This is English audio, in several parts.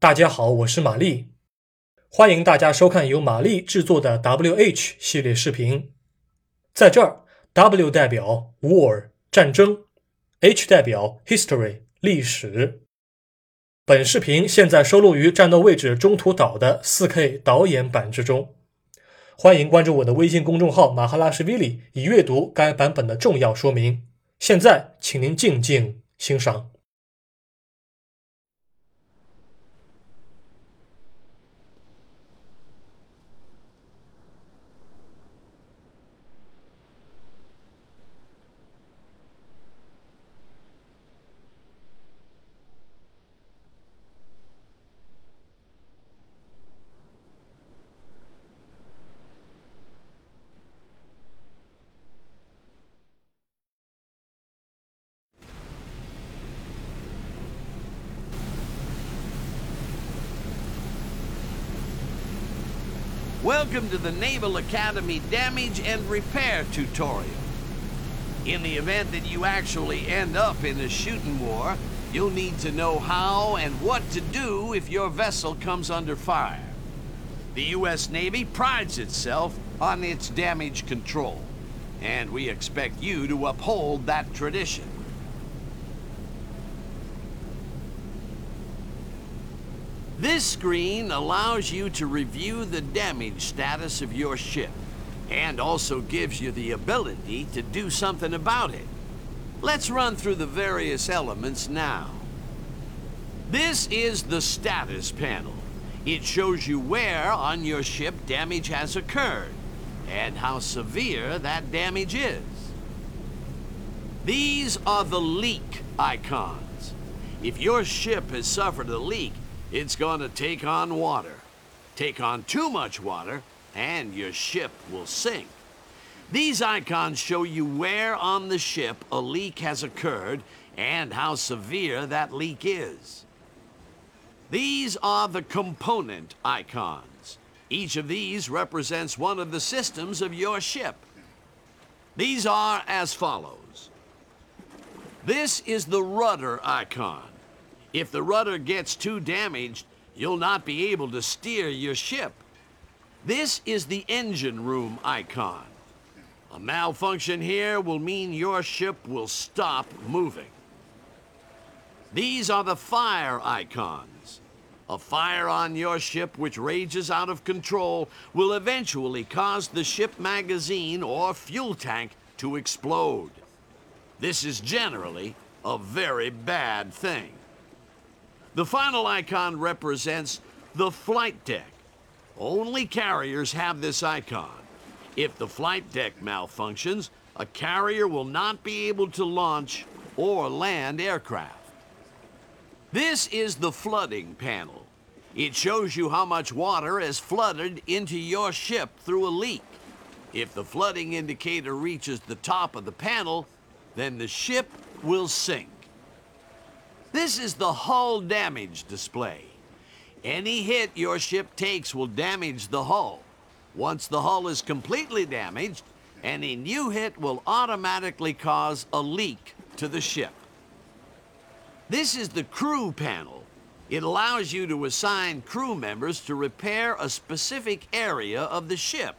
大家好，我是玛丽，欢迎大家收看由玛丽制作的 WH 系列视频。在这儿，W 代表 War 战争，H 代表 History 历史。本视频现在收录于战斗位置中途岛的 4K 导演版之中。欢迎关注我的微信公众号马哈拉什 v 里，以阅读该版本的重要说明。现在，请您静静欣赏。Welcome to the Naval Academy Damage and Repair tutorial. In the event that you actually end up in a shooting war, you'll need to know how and what to do if your vessel comes under fire. The U.S. Navy prides itself on its damage control, and we expect you to uphold that tradition. This screen allows you to review the damage status of your ship and also gives you the ability to do something about it. Let's run through the various elements now. This is the status panel. It shows you where on your ship damage has occurred and how severe that damage is. These are the leak icons. If your ship has suffered a leak, it's going to take on water. Take on too much water, and your ship will sink. These icons show you where on the ship a leak has occurred and how severe that leak is. These are the component icons. Each of these represents one of the systems of your ship. These are as follows. This is the rudder icon. If the rudder gets too damaged, you'll not be able to steer your ship. This is the engine room icon. A malfunction here will mean your ship will stop moving. These are the fire icons. A fire on your ship which rages out of control will eventually cause the ship magazine or fuel tank to explode. This is generally a very bad thing. The final icon represents the flight deck. Only carriers have this icon. If the flight deck malfunctions, a carrier will not be able to launch or land aircraft. This is the flooding panel. It shows you how much water has flooded into your ship through a leak. If the flooding indicator reaches the top of the panel, then the ship will sink. This is the hull damage display. Any hit your ship takes will damage the hull. Once the hull is completely damaged, any new hit will automatically cause a leak to the ship. This is the crew panel. It allows you to assign crew members to repair a specific area of the ship.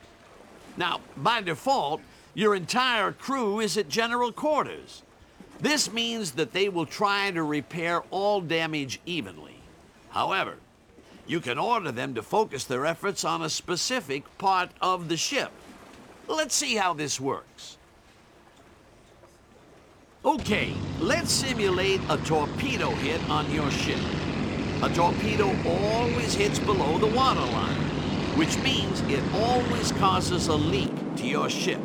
Now, by default, your entire crew is at general quarters. This means that they will try to repair all damage evenly. However, you can order them to focus their efforts on a specific part of the ship. Let's see how this works. Okay, let's simulate a torpedo hit on your ship. A torpedo always hits below the waterline, which means it always causes a leak to your ship.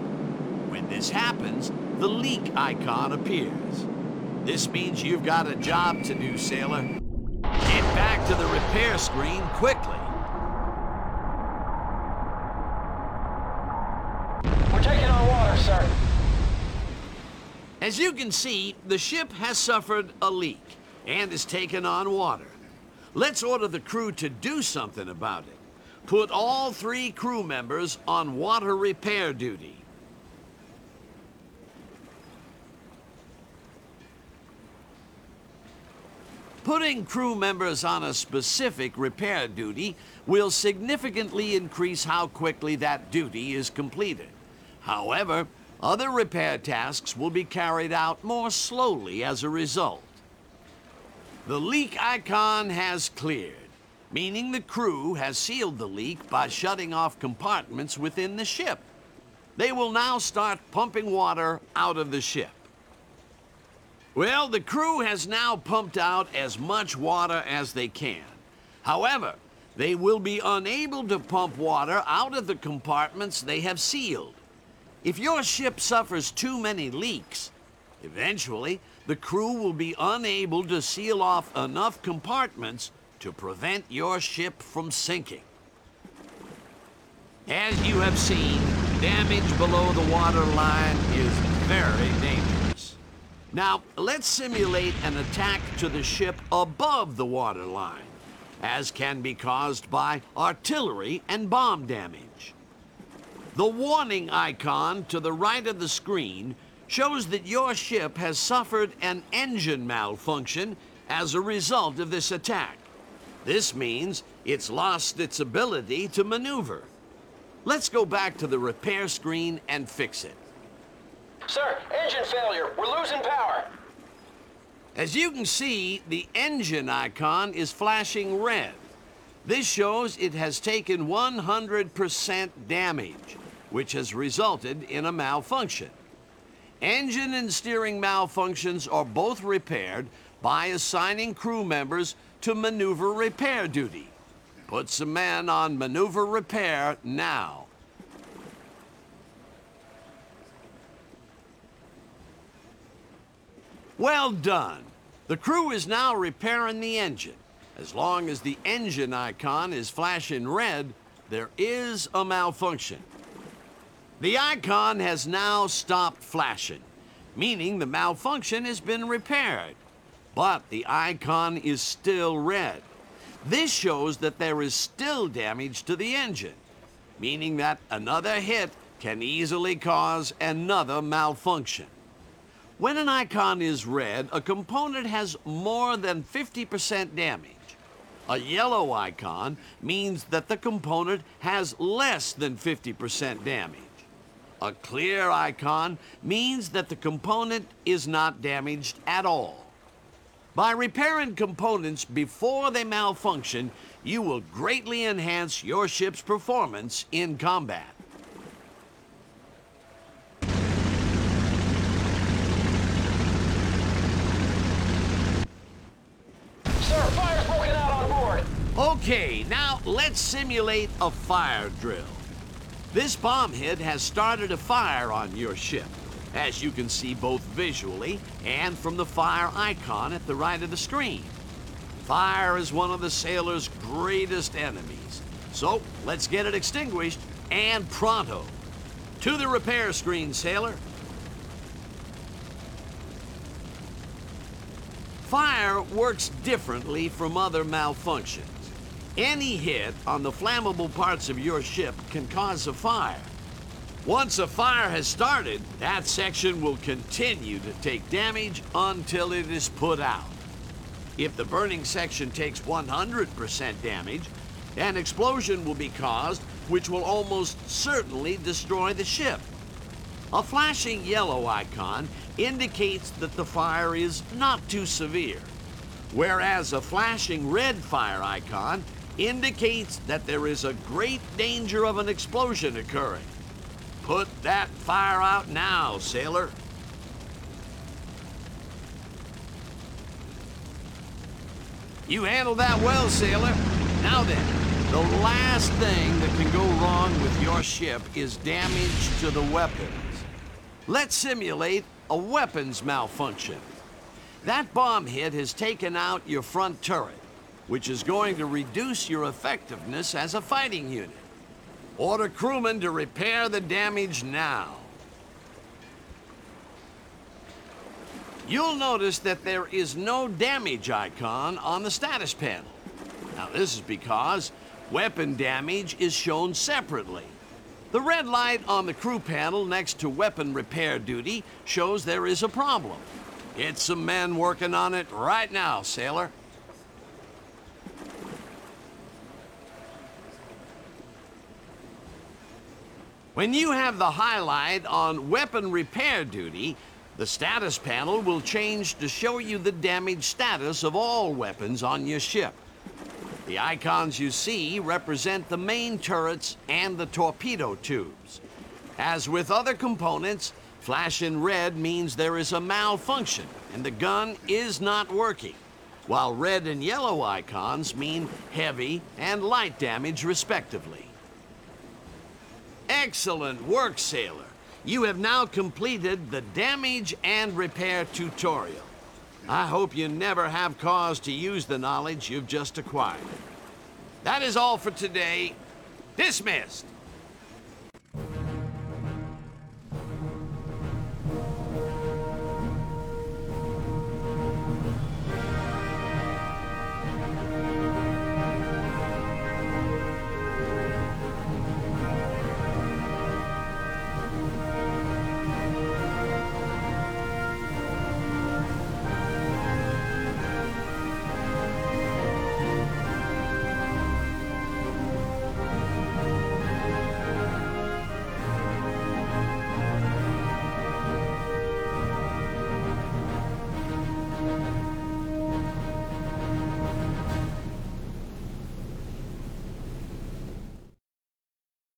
When this happens, the leak icon appears. This means you've got a job to do, sailor. Get back to the repair screen quickly. We're taking on water, sir. As you can see, the ship has suffered a leak and is taken on water. Let's order the crew to do something about it. Put all three crew members on water repair duty. Putting crew members on a specific repair duty will significantly increase how quickly that duty is completed. However, other repair tasks will be carried out more slowly as a result. The leak icon has cleared, meaning the crew has sealed the leak by shutting off compartments within the ship. They will now start pumping water out of the ship. Well, the crew has now pumped out as much water as they can. However, they will be unable to pump water out of the compartments they have sealed. If your ship suffers too many leaks, eventually the crew will be unable to seal off enough compartments to prevent your ship from sinking. As you have seen, damage below the water line is very dangerous. Now, let's simulate an attack to the ship above the waterline, as can be caused by artillery and bomb damage. The warning icon to the right of the screen shows that your ship has suffered an engine malfunction as a result of this attack. This means it's lost its ability to maneuver. Let's go back to the repair screen and fix it. Sir, engine failure. We're losing power. As you can see, the engine icon is flashing red. This shows it has taken 100% damage, which has resulted in a malfunction. Engine and steering malfunctions are both repaired by assigning crew members to maneuver repair duty. Put some men on maneuver repair now. Well done. The crew is now repairing the engine. As long as the engine icon is flashing red, there is a malfunction. The icon has now stopped flashing, meaning the malfunction has been repaired. But the icon is still red. This shows that there is still damage to the engine, meaning that another hit can easily cause another malfunction. When an icon is red, a component has more than 50% damage. A yellow icon means that the component has less than 50% damage. A clear icon means that the component is not damaged at all. By repairing components before they malfunction, you will greatly enhance your ship's performance in combat. Sir, fire's broken out on board. Okay, now let's simulate a fire drill. This bomb hit has started a fire on your ship, as you can see both visually and from the fire icon at the right of the screen. Fire is one of the sailor's greatest enemies, so let's get it extinguished and pronto. To the repair screen, sailor. Fire works differently from other malfunctions. Any hit on the flammable parts of your ship can cause a fire. Once a fire has started, that section will continue to take damage until it is put out. If the burning section takes 100% damage, an explosion will be caused which will almost certainly destroy the ship. A flashing yellow icon indicates that the fire is not too severe, whereas a flashing red fire icon indicates that there is a great danger of an explosion occurring. Put that fire out now, sailor. You handled that well, sailor. Now then, the last thing that can go wrong with your ship is damage to the weapons. Let's simulate a weapons malfunction. That bomb hit has taken out your front turret, which is going to reduce your effectiveness as a fighting unit. Order crewmen to repair the damage now. You'll notice that there is no damage icon on the status panel. Now, this is because weapon damage is shown separately. The red light on the crew panel next to weapon repair duty shows there is a problem. Get some men working on it right now, sailor. When you have the highlight on weapon repair duty, the status panel will change to show you the damage status of all weapons on your ship. The icons you see represent the main turrets and the torpedo tubes. As with other components, flash in red means there is a malfunction and the gun is not working, while red and yellow icons mean heavy and light damage respectively. Excellent work, Sailor. You have now completed the damage and repair tutorial. I hope you never have cause to use the knowledge you've just acquired. That is all for today. Dismissed!